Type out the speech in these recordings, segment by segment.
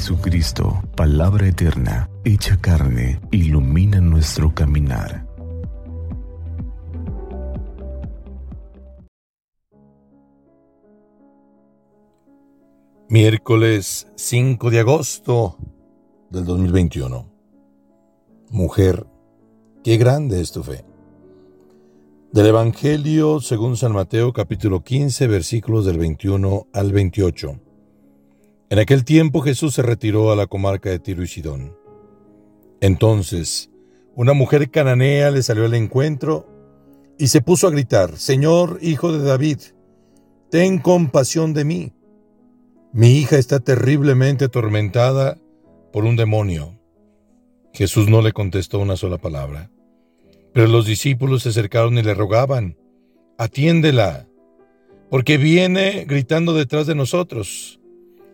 Jesucristo, palabra eterna, hecha carne, ilumina nuestro caminar. Miércoles 5 de agosto del 2021. Mujer, qué grande es tu fe. Del Evangelio según San Mateo capítulo 15 versículos del 21 al 28. En aquel tiempo Jesús se retiró a la comarca de Tiro y Sidón. Entonces, una mujer cananea le salió al encuentro y se puso a gritar, Señor, hijo de David, ten compasión de mí. Mi hija está terriblemente atormentada por un demonio. Jesús no le contestó una sola palabra. Pero los discípulos se acercaron y le rogaban, atiéndela, porque viene gritando detrás de nosotros.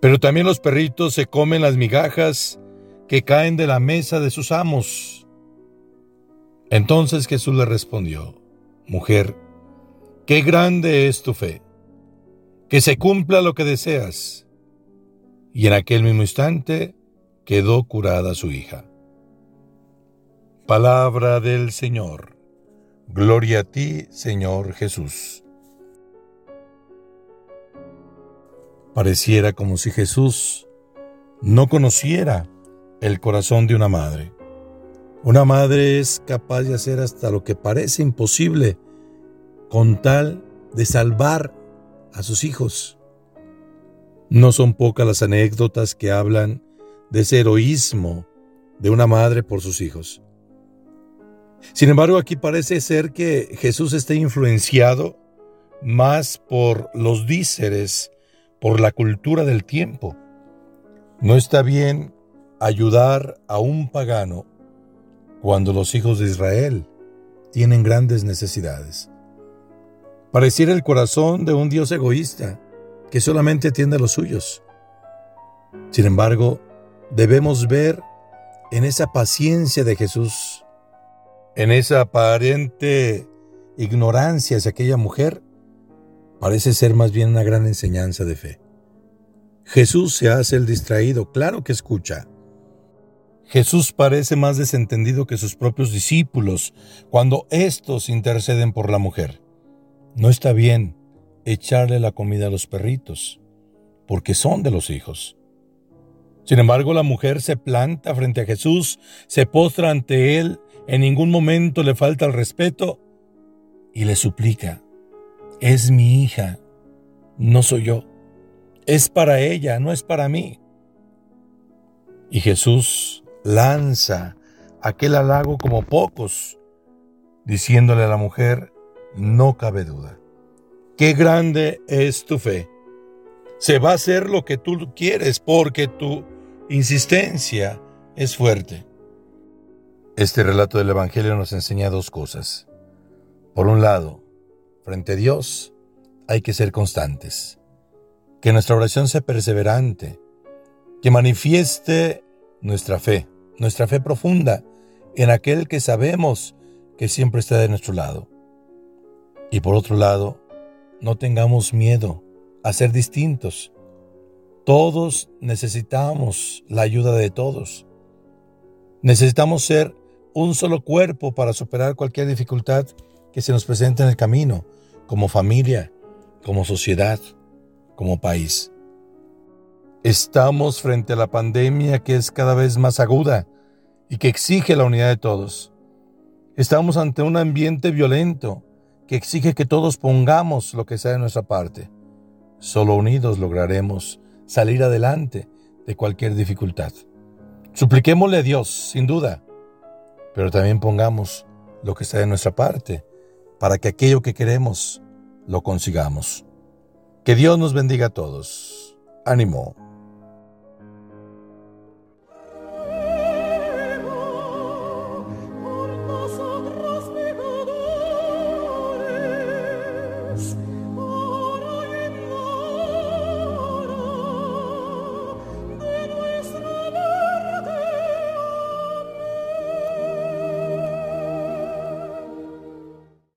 pero también los perritos se comen las migajas que caen de la mesa de sus amos. Entonces Jesús le respondió, Mujer, qué grande es tu fe, que se cumpla lo que deseas. Y en aquel mismo instante quedó curada su hija. Palabra del Señor. Gloria a ti, Señor Jesús. Pareciera como si Jesús no conociera el corazón de una madre. Una madre es capaz de hacer hasta lo que parece imposible con tal de salvar a sus hijos. No son pocas las anécdotas que hablan de ese heroísmo de una madre por sus hijos. Sin embargo, aquí parece ser que Jesús está influenciado más por los díceres por la cultura del tiempo. No está bien ayudar a un pagano cuando los hijos de Israel tienen grandes necesidades. Pareciera el corazón de un Dios egoísta que solamente atiende a los suyos. Sin embargo, debemos ver en esa paciencia de Jesús, en esa aparente ignorancia hacia aquella mujer, parece ser más bien una gran enseñanza de fe. Jesús se hace el distraído, claro que escucha. Jesús parece más desentendido que sus propios discípulos cuando éstos interceden por la mujer. No está bien echarle la comida a los perritos, porque son de los hijos. Sin embargo, la mujer se planta frente a Jesús, se postra ante él, en ningún momento le falta el respeto y le suplica, es mi hija, no soy yo. Es para ella, no es para mí. Y Jesús lanza aquel halago como pocos, diciéndole a la mujer, no cabe duda. Qué grande es tu fe. Se va a hacer lo que tú quieres porque tu insistencia es fuerte. Este relato del Evangelio nos enseña dos cosas. Por un lado, Frente a Dios hay que ser constantes. Que nuestra oración sea perseverante. Que manifieste nuestra fe, nuestra fe profunda en aquel que sabemos que siempre está de nuestro lado. Y por otro lado, no tengamos miedo a ser distintos. Todos necesitamos la ayuda de todos. Necesitamos ser un solo cuerpo para superar cualquier dificultad que se nos presenta en el camino, como familia, como sociedad, como país. Estamos frente a la pandemia que es cada vez más aguda y que exige la unidad de todos. Estamos ante un ambiente violento que exige que todos pongamos lo que sea de nuestra parte. Solo unidos lograremos salir adelante de cualquier dificultad. Supliquémosle a Dios, sin duda, pero también pongamos lo que sea de nuestra parte para que aquello que queremos lo consigamos. Que Dios nos bendiga a todos. Ánimo.